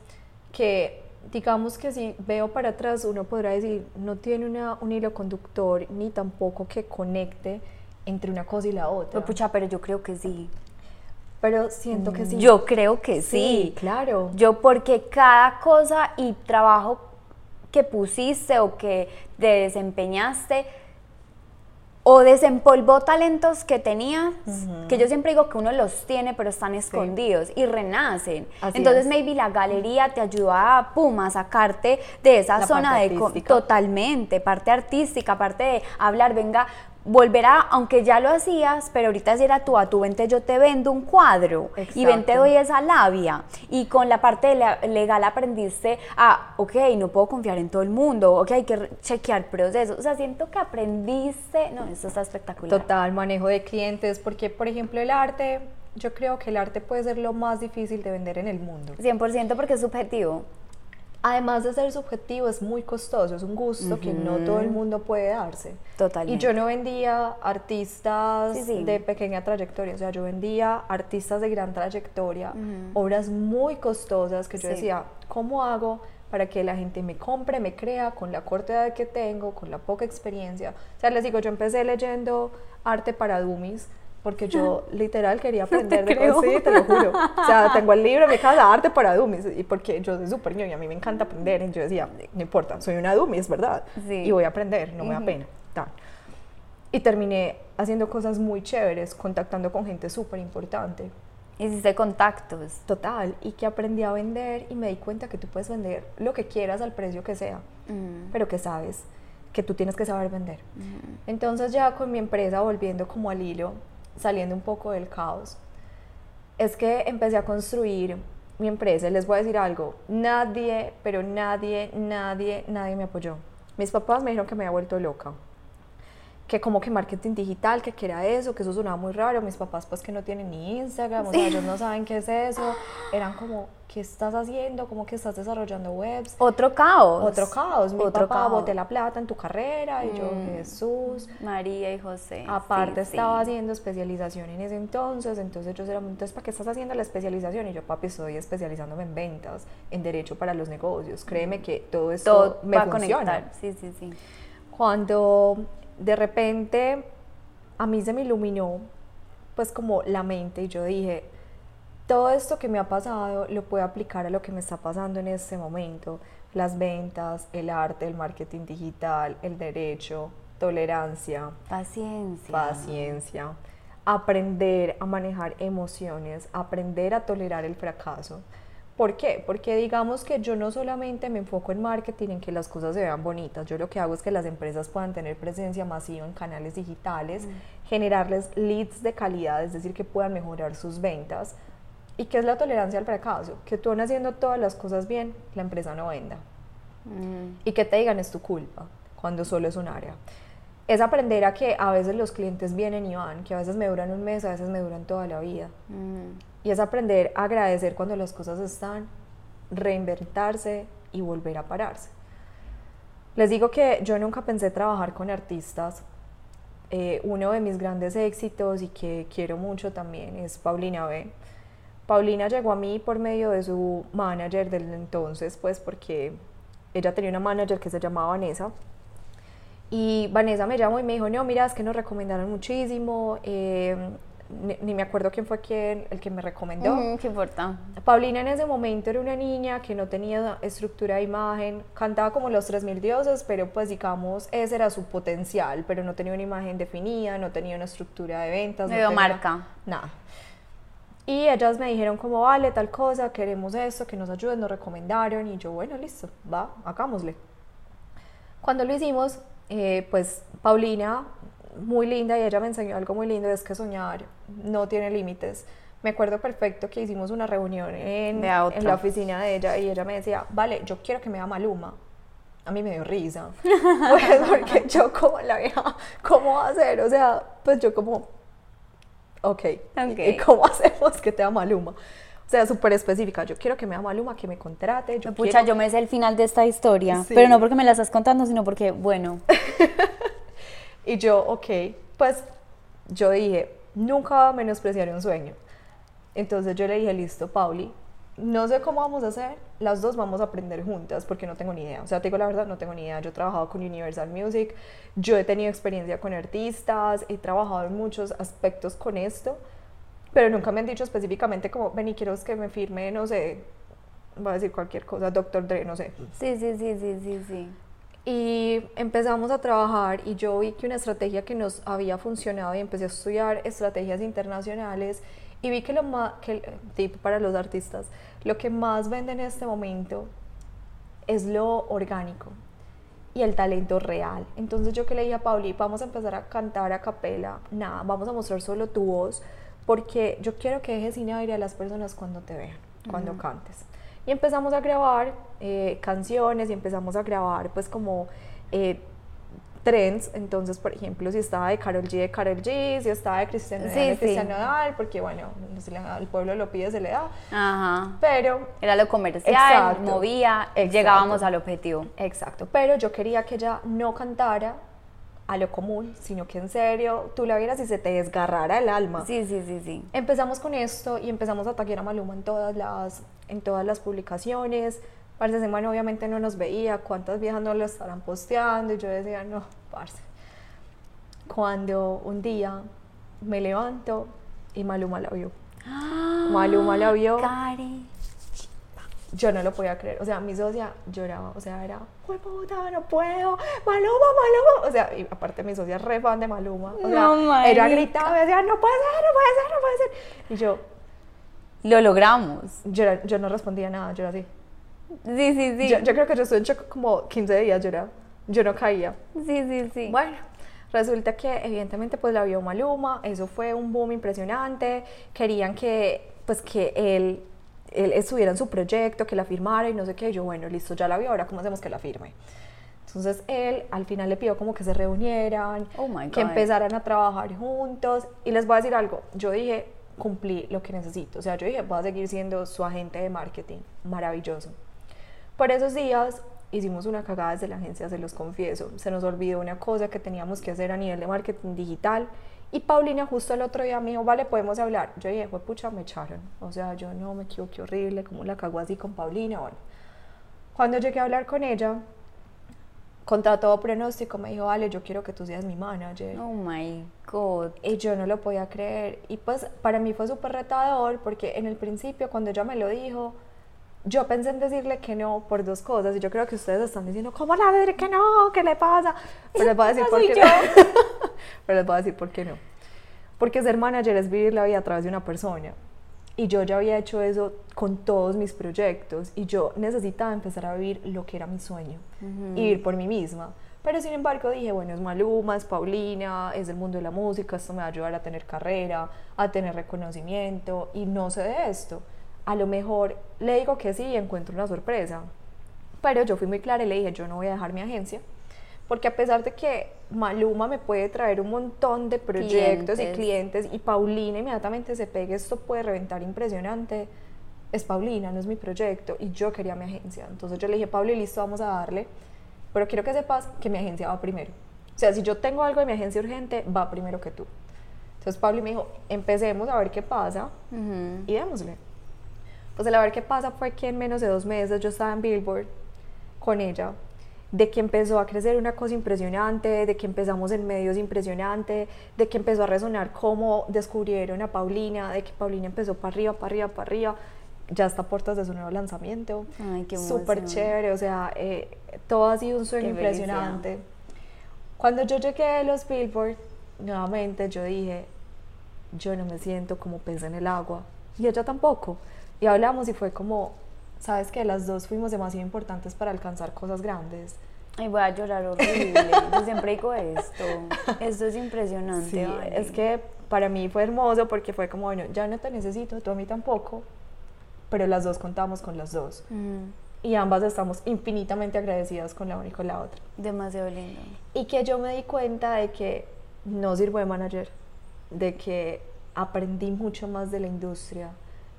que digamos que si veo para atrás uno podrá decir no tiene una, un hilo conductor ni tampoco que conecte entre una cosa y la otra. Pues, pucha, pero yo creo que sí. Pero siento que sí. Yo creo que sí. Sí, claro. Yo porque cada cosa y trabajo que pusiste o que te desempeñaste o desempolvó talentos que tenías, que yo siempre digo que uno los tiene pero están escondidos y renacen. Entonces maybe la galería te ayudó a pum, a sacarte de esa zona de totalmente, parte artística, parte de hablar, venga, volverá, aunque ya lo hacías, pero ahorita si era tú a tu vente yo te vendo un cuadro y ven te doy esa labia. Y con la parte legal aprendiste a, ok, no puedo confiar en todo el mundo, ok, hay que chequear procesos. O sea, siento que aprendiste, no, eso está espectacular. Total, manejo de clientes, porque por ejemplo el arte, yo creo que el arte puede ser lo más difícil de vender en el mundo. 100% porque es subjetivo además de ser subjetivo, es muy costoso, es un gusto que no todo el mundo puede darse. Totalmente. Y yo no vendía artistas de pequeña trayectoria, o sea, yo vendía artistas de gran trayectoria, obras muy costosas que yo decía, ¿cómo hago para que la gente me compre, me crea con la corta edad que tengo, con la poca experiencia? O sea, les digo, yo empecé leyendo arte para dummies, porque yo literal quería aprender de cosas, sí, te lo juro. O sea, tengo el libro mi casa, Arte para Dummies, y porque yo soy súper y a mí me encanta aprender, y yo decía, no importa, soy una Dummy, es verdad, y voy a aprender, no me da pena. Y terminé haciendo cosas muy chéveres, contactando con gente súper importante. Hiciste contactos. Total, y que aprendí a vender y me di cuenta que tú puedes vender lo que quieras al precio que sea, pero que sabes que tú tienes que saber vender. Entonces ya con mi empresa volviendo como al hilo, saliendo un poco del caos, es que empecé a construir mi empresa. Les voy a decir algo, nadie, pero nadie, nadie, nadie me apoyó. Mis papás me dijeron que me había vuelto loca que como que marketing digital, que, que era eso, que eso sonaba muy raro. Mis papás pues que no tienen ni Instagram, o sea, ellos no saben qué es eso. Eran como, ¿qué estás haciendo? ¿Cómo que estás desarrollando webs? Otro caos. Otro caos. Mi Otro papá boté la plata en tu carrera y yo, mm. Jesús. María y José. Aparte estaba haciendo especialización en ese entonces, entonces yo era, entonces ¿para qué estás haciendo la especialización? Y yo, papi, estoy especializándome en ventas, en derecho para los negocios. Créeme que todo esto me va funciona. A conectar. Sí, sí, sí. Cuando de repente a mí se me iluminó pues como la mente y yo dije, todo esto que me ha pasado lo puedo aplicar a lo que me está pasando en este momento. Las ventas, el arte, el marketing digital, el derecho, tolerancia. Paciencia. Paciencia. Aprender a manejar emociones, aprender a tolerar el fracaso. ¿Por qué? Porque digamos que yo no solamente me enfoco en marketing, en que las cosas se vean bonitas, yo lo que hago es que las empresas puedan tener presencia masiva en canales digitales, mm. generarles leads de calidad, es decir, que puedan mejorar sus ventas. ¿Y qué es la tolerancia al fracaso? Que tú haciendo todas las cosas bien, la empresa no venda. Mm. Y que te digan es tu culpa, cuando solo es un área. Es aprender a que a veces los clientes vienen y van, que a veces me duran un mes, a veces me duran toda la vida. Mm. Y es aprender a agradecer cuando las cosas están, reinventarse y volver a pararse. Les digo que yo nunca pensé trabajar con artistas. Eh, uno de mis grandes éxitos y que quiero mucho también es Paulina B. Paulina llegó a mí por medio de su manager del entonces, pues porque ella tenía una manager que se llamaba Vanessa. Y Vanessa me llamó y me dijo, no, mira, es que nos recomendaron muchísimo, eh, ni, me acuerdo quién fue quien, el que me recomendó. ¿Qué importa? Paulina en ese momento era una niña que no tenía estructura de imagen, cantaba como los 3.000 dioses, pero pues digamos, ese era su potencial, pero no tenía una imagen definida, no tenía una estructura de ventas. no marca. Nada. Y ellas me dijeron como, vale, tal cosa, queremos esto, que nos ayuden, nos recomendaron, y yo, bueno, listo, va, hagámosle. Cuando lo hicimos, eh, pues Paulina muy linda y ella me enseñó algo muy lindo, es que soñar no tiene límites. Me acuerdo perfecto que hicimos una reunión en, en la oficina de ella y ella me decía, vale, yo quiero que me vea Maluma. A mí me dio risa, pues porque yo como la vieja, ¿cómo va a hacer? O sea, pues yo como, ok, ¿y cómo hacemos que te vea Maluma? O sea, súper específica. Yo quiero que me vea Maluma, que me contrate. Yo Pucha, yo me sé el final de esta historia. Pero no porque me la estás contando, sino porque, bueno. y yo, ok, pues yo dije, nunca menospreciaré un sueño. Entonces yo le dije, listo, Pauli, no sé cómo vamos a hacer, las dos vamos a aprender juntas porque no tengo ni idea. O sea, te digo la verdad, no tengo ni idea. Yo he trabajado con Universal Music, yo he tenido experiencia con artistas, he trabajado en muchos aspectos con esto, pero nunca me han dicho específicamente como, ven y quiero que me firme, no sé, voy a decir cualquier cosa, Doctor Dre, no sé. Sí, sí, sí, sí, sí, sí. Y empezamos a trabajar y yo vi que una estrategia que nos había funcionado y empecé a estudiar estrategias internacionales y vi que lo más, que, tip para los artistas, lo que más vende en este momento es lo orgánico y el talento real. Entonces yo que le dije a Pauli, vamos a empezar a cantar a capela, nada, vamos a mostrar solo tu voz, porque yo quiero que dejes sin aire a las personas cuando te vean, cuando cantes. Y empezamos a grabar eh, canciones y empezamos a grabar pues como eh, trends, entonces, por ejemplo, si estaba de Carol G, de Carol G, si estaba de Cristiano, de Cristiano Nodal, porque bueno, el pueblo lo pide, se le da. Ajá. Pero... Era lo comercial, movía, llegábamos al objetivo. Exacto, pero yo quería que ella no cantara a lo común, sino que en serio tú la vieras y se te desgarrara el alma. Sí, sí, sí, sí. Empezamos con esto y empezamos a atacar a Maluma en todas las, en todas las publicaciones, Parce, semana obviamente no nos veía, cuántas viejas no lo estarán posteando, y yo decía, no, parce. Cuando un día me levanto y Maluma la vio. Maluma la vio. Cari. Yo no lo podía creer, o sea, mi socia lloraba, o sea, era, puta, no puedo! ¡Maluma, Maluma! O sea, y aparte mi socia es re fan de Maluma, o sea, ella gritaba, decía, no puede ser, no puede ser, no puede ser. Y yo, lo logramos. Yo, yo no respondía nada, yo era así. Sí, sí, sí. Yo, creo que yo estuve en shock como 15 días, yo, yo no caía. Sí, sí, sí. Bueno, resulta que evidentemente pues la vio Maluma, eso fue un boom impresionante, querían que pues que él, él estuviera en su proyecto, que la firmara y no sé qué, yo bueno, listo, ya la vio, ahora cómo hacemos que la firme. Entonces él al final le pidió como que se reunieran, oh que empezaran a trabajar juntos y les voy a decir algo, yo dije, cumplí lo que necesito, o sea, yo dije, voy a seguir siendo su agente de marketing, maravilloso. Por esos días hicimos una cagada desde la agencia, se los confieso. Se nos olvidó una cosa que teníamos que hacer a nivel de marketing digital. Y Paulina justo el otro día me dijo, vale, podemos hablar. Yo dije, fue pucha, me echaron. O sea, yo no me equivoqué horrible, como la cagó así con Paulina. Bueno, cuando llegué a hablar con ella, contra todo pronóstico, me dijo, vale, yo quiero que tú seas mi manager. Oh my God. Y yo no lo podía creer. Y pues para mí fue súper retador porque en el principio, cuando ella me lo dijo, yo pensé en decirle que no por dos cosas y yo creo que ustedes están diciendo, ¿cómo la decir que no? ¿Qué le pasa? Pero les voy a decir por qué no. Pero les voy a decir por qué no. Porque ser manager es vivir la vida a través de una persona. Y yo ya había hecho eso con todos mis proyectos y yo necesitaba empezar a vivir lo que era mi sueño y vivir por mí misma. Pero sin embargo dije, bueno, es Maluma, es Paulina, es el mundo de la música, esto me va a ayudar a tener carrera, a tener reconocimiento y no sé de esto a lo mejor le digo que sí y encuentro una sorpresa. Pero yo fui muy clara y le dije, yo no voy a dejar mi agencia, porque a pesar de que Maluma me puede traer un montón de proyectos y clientes y Paulina inmediatamente se pegue, esto puede reventar impresionante, es Paulina, no es mi proyecto y yo quería mi agencia. Entonces yo le dije, Pauli, listo, vamos a darle, pero quiero que sepas que mi agencia va primero. O sea, si yo tengo algo de mi agencia urgente, va primero que tú. Entonces Pauli me dijo, empecemos a ver qué pasa y démosle. Pues el a ver qué pasa fue que en menos de dos meses yo estaba en Billboard con ella, de que empezó a crecer una cosa impresionante, de que empezamos en medios impresionante, de que empezó a resonar cómo descubrieron a Paulina, de que Paulina empezó para arriba, para arriba, para arriba, ya está a puertas de su nuevo lanzamiento. Ay, qué Súper chévere, o sea, eh, todo ha sido un sueño impresionante. Cuando yo llegué a los Billboard, nuevamente yo dije, yo no me siento como pez en el agua, y ella tampoco. Y hablamos y fue como, sabes que las dos fuimos demasiado importantes para alcanzar cosas grandes. Ay, voy a llorar horrible. Yo siempre digo esto. Esto es impresionante. Sí, vale. es que para mí fue hermoso porque fue como, bueno, ya no te necesito, tú a mí tampoco, pero las dos contamos con las dos. Mm, Y ambas estamos infinitamente agradecidas con la una y con la otra. demasiado lindo. Y que yo me di cuenta de que no sirvo de manager, de que aprendí mucho más de la industria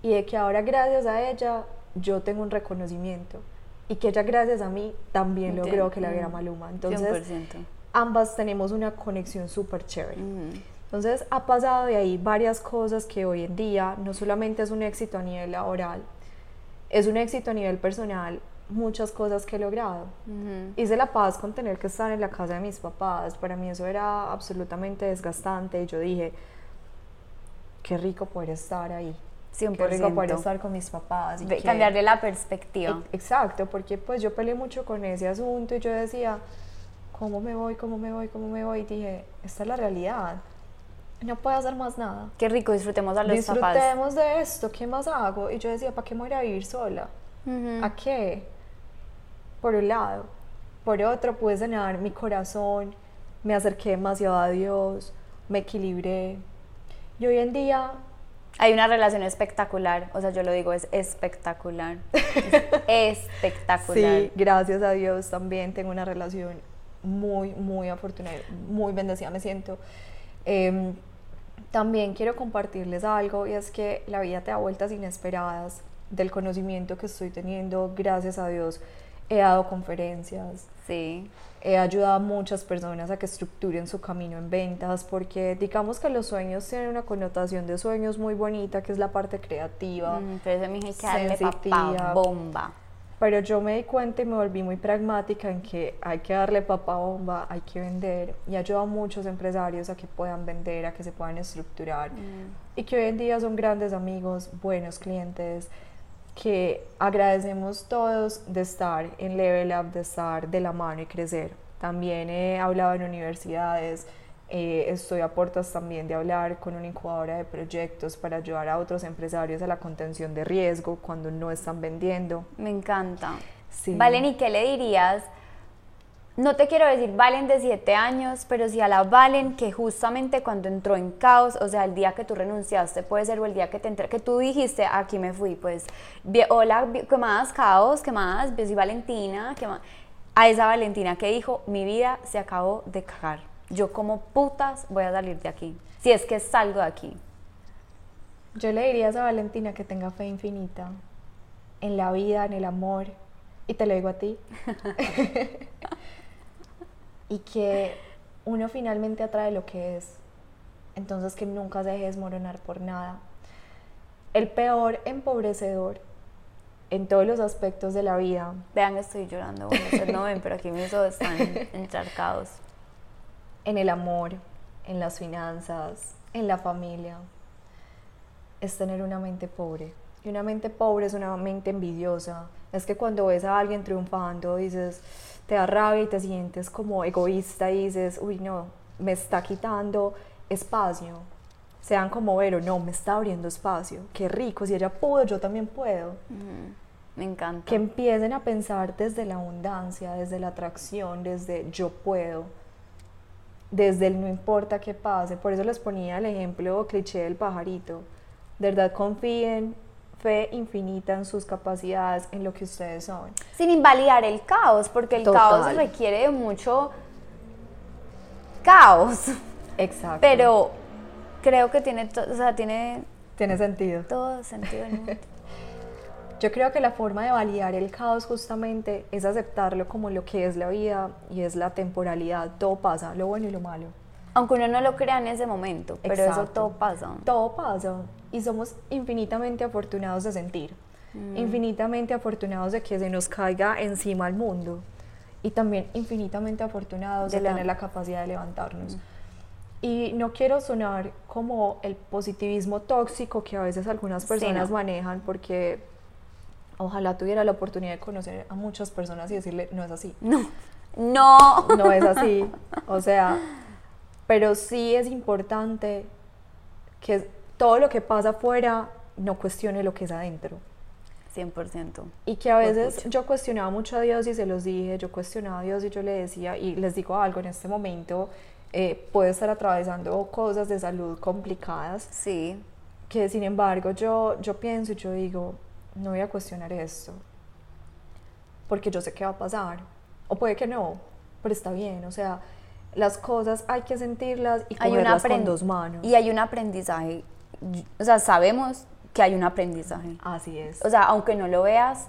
y de que ahora gracias a ella yo tengo un reconocimiento y que ella gracias a mí también logró Entiendo. que la viera Mm, Maluma. Entonces 100%. ambas tenemos una conexión súper chévere. Mm, Entonces ha pasado de ahí varias cosas que hoy en día no solamente es un éxito a nivel laboral, es un éxito a nivel personal, muchas cosas que he logrado. ujú. Hice la paz con tener que estar en la casa de mis papás. Para mí eso era absolutamente desgastante y yo dije, qué rico poder estar ahí. Qué rico poder 100%. estar con mis papás. y que- Cambiarle la perspectiva. E- Exacto, porque pues yo peleé mucho con ese asunto y yo decía, ¿cómo me voy? ¿Cómo me voy? ¿Cómo me voy? Y dije, esta es la realidad. No puedo hacer más nada. Qué rico, disfrutemos a los papás. Disfrutemos de esto, ¿qué más hago? Y yo decía, ¿para qué me voy a ir a vivir sola? Ujú. ¿A qué? Por un lado. Por otro, pude sanar mi corazón, me acerqué demasiado a Dios, me equilibré. Y hoy en día, Hay una relación espectacular, o sea, yo lo digo, es espectacular. Es espectacular. sí, gracias a Dios también tengo una relación muy, muy afortunada, muy bendecida me siento. Em, también quiero compartirles algo y es que la vida te da vueltas inesperadas del conocimiento que estoy teniendo, gracias a Dios. He dado conferencias, Sí. he ayudado a muchas personas a que estructuren su camino en ventas porque digamos que los sueños tienen una connotación de sueños muy bonita que es la parte creativa Mm, pero eso, mija, hay que darle papá bomba. pero yo me di cuenta y me volví muy pragmática en que hay que darle papa bomba, hay que vender y ayudo a muchos empresarios a que puedan vender, a que se puedan estructurar Mm. y que hoy en día son grandes amigos, buenos clientes, que agradecemos todos de estar en Level Up, de estar de la mano y crecer. También he hablado en universidades, eh, estoy a puertas también de hablar con una incubadora de proyectos para ayudar a otros empresarios a la contención de riesgo cuando no están vendiendo. Me encanta. Sí. Valen, ¿y qué le dirías? No te quiero decir Valen de 7 años, pero sí a la Valen que justamente cuando entró en caos, o sea, el día que tú renunciaste puede ser o el día que te entré, que tú dijiste, aquí me fui, pues, hola, ¿qué más? Caos, ¿qué más? Yo soy Valentina, ¿qué más? A esa Valentina que dijo, mi vida se acabó de cagar. Yo como putas voy a salir de aquí, si es que salgo de aquí. Yo le diría a esa Valentina que tenga fe infinita en la vida, en el amor, y te lo digo a ti. y que uno finalmente atrae lo que es. Entonces que nunca se deje desmoronar por nada. El peor empobrecedor en todos los aspectos de la vida Vean, estoy llorando, bueno, ustedes no ven, pero aquí mis ojos están encharcados. en el amor, en las finanzas, en la familia, es tener una mente pobre. Y una mente pobre es una mente envidiosa. Es que cuando ves a alguien triunfando, dices, te da rabia y te sientes como egoísta y dices, uy, no, me está quitando espacio. Sean como Vero, no, me está abriendo espacio. Qué rico, si ella pudo, yo también puedo. Ujú, Me encanta. Que empiecen a pensar desde la abundancia, desde la atracción, desde yo puedo, desde el no importa qué pase. Por eso les ponía el ejemplo cliché del pajarito. De verdad confíen, fe infinita en sus capacidades, en lo que ustedes son. Sin invalidar el caos, porque el Total. caos requiere de mucho caos. Exacto. Pero creo que tiene, o sea, tiene tiene sentido. todo sentido mundo. Yo creo que la forma de validar el caos justamente es aceptarlo como lo que es la vida y es la temporalidad. Todo pasa, lo bueno y lo malo. Aunque uno no lo crea en ese momento, pero eso Exacto. todo pasa. Todo pasa y somos infinitamente afortunados de sentir, infinitamente afortunados de que se nos caiga encima el mundo y también infinitamente afortunados de, De la- tener la capacidad de levantarnos. Y no quiero sonar como el positivismo tóxico que a veces algunas Sí, personas no. manejan porque ojalá tuviera la oportunidad de conocer a muchas personas y decirle, no es así No, no. no es así. O sea, pero sí es importante que todo lo que pasa afuera no cuestione lo que es adentro. 100%. Y que a veces yo cuestionaba mucho a Dios y se los dije, yo cuestionaba a Dios y yo le decía, y les digo algo, en este momento eh, puede estar atravesando cosas de salud complicadas. Sí. Que sin embargo yo, yo pienso y yo digo, no voy a cuestionar esto, porque yo sé qué va a pasar, o puede que no, pero está bien, o sea, las cosas hay que sentirlas y cogerlas con dos manos. Y hay un aprendizaje, o sea, sabemos que hay un aprendizaje. Así es. O sea, aunque no lo veas,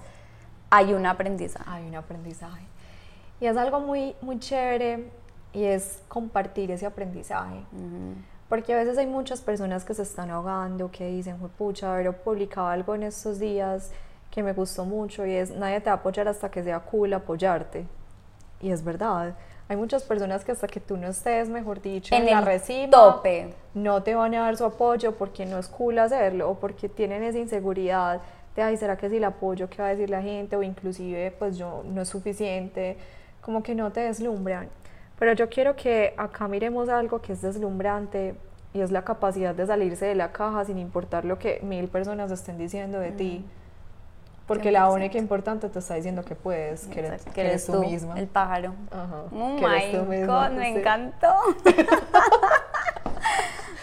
hay un aprendizaje. Hay un aprendizaje. Y es algo muy, muy chévere y es compartir ese aprendizaje. Porque a veces hay muchas personas que se están ahogando, que dicen, pucha, haber publicado algo en estos días que me gustó mucho y es, nadie te va a apoyar hasta que sea cool apoyarte. Y es verdad. Hay muchas personas que hasta que tú no estés, mejor dicho, en, la reciba, tope. no te van a dar su apoyo porque no es cool hacerlo o porque tienen esa inseguridad de, ay, ¿será que si la apoyo, qué va a decir la gente? O inclusive, pues yo no es suficiente, como que no te deslumbran. Pero yo quiero que acá miremos algo que es deslumbrante y es la capacidad de salirse de la caja sin importar lo que mil personas estén diciendo de ti porque la única importante te está diciendo que puedes, que eres, tú, misma. El pájaro. Oh my God, me encantó.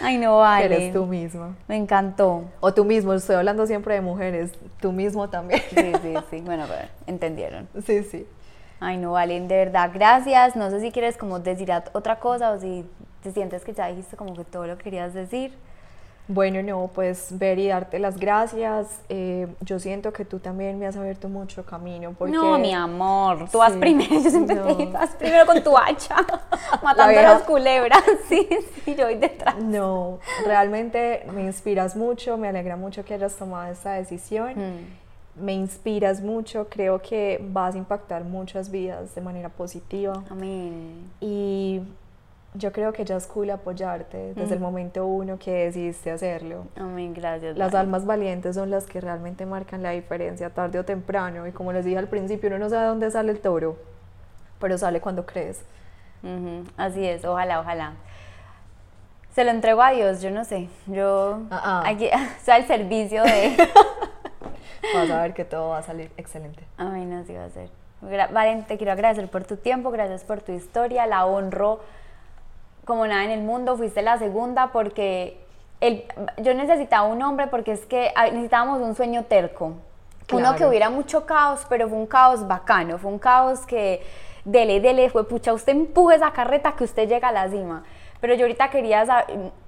Ay, no vale. Que eres tú misma. Me encantó. O tú mismo, estoy hablando siempre de mujeres, tú mismo también. Sí, sí, sí. Bueno, pero entendieron. Sí, sí. Ay, no, vale, de verdad, gracias. No sé si quieres como decir otra cosa o si te sientes que ya dijiste como que todo lo querías decir. Bueno, no, pues ver y darte las gracias. Eh, yo siento que tú también me has abierto mucho camino. Porque, no, mi amor, tú vas primero, yo siempre te vas primero con tu hacha, matando a las culebras. Sí, sí, yo voy detrás. No, realmente me inspiras mucho, me alegra mucho que hayas tomado esta decisión. Mm. Me inspiras mucho, creo que vas a impactar muchas vidas de manera positiva. Amén. Y yo creo que ya es cool apoyarte desde el momento uno que decidiste hacerlo. Amén, gracias. Las almas valientes son las que realmente marcan la diferencia tarde o temprano. Y como les dije al principio, uno no sabe dónde sale el toro, pero sale cuando crees. Así es, ojalá, ojalá. Se lo entrego a Dios, yo no sé. Yo ah, ah. aquí, o el servicio de... Vas a ver que todo va a salir excelente. Amén, así va a ser. Valen, te quiero agradecer por tu tiempo, gracias por tu historia, la honro como nada en el mundo, fuiste la segunda porque el, yo necesitaba un hombre porque es que necesitábamos un sueño terco. Uno que hubiera mucho caos, pero fue un caos bacano, fue un caos que dele, dele, fue pucha, usted empuje esa carreta que usted llega a la cima. Pero yo ahorita quería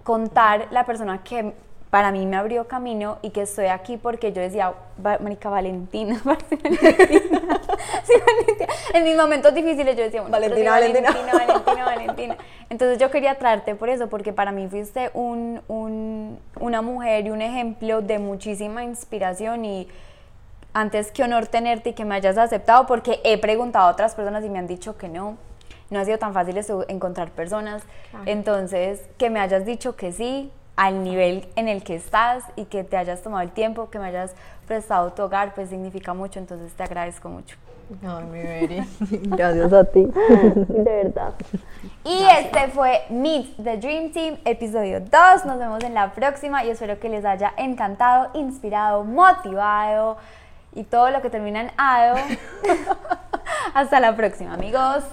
contar la persona que para mí me abrió camino y que estoy aquí porque yo decía, Marica Valentina, Valentina. sí, Valentina. En mis momentos difíciles yo decía, Valentina, Valentina, Valentina, Valentina, Entonces yo quería traerte por eso, porque para mí fuiste un, un, una mujer y un ejemplo de muchísima inspiración y antes que honor tenerte y que me hayas aceptado, porque he preguntado a otras personas y me han dicho que no. No ha sido tan fácil encontrar personas. Entonces, que me hayas dicho que sí, al nivel en el que estás y que te hayas tomado el tiempo, que me hayas prestado tu hogar, pues significa mucho, entonces te agradezco mucho. Ay, mi Mary, gracias a ti, de verdad. Y este fue Meet the Dream Team, episodio 2. Nos vemos en la próxima y espero que les haya encantado, inspirado, motivado y todo lo que termina en ado. Hasta la próxima, amigos.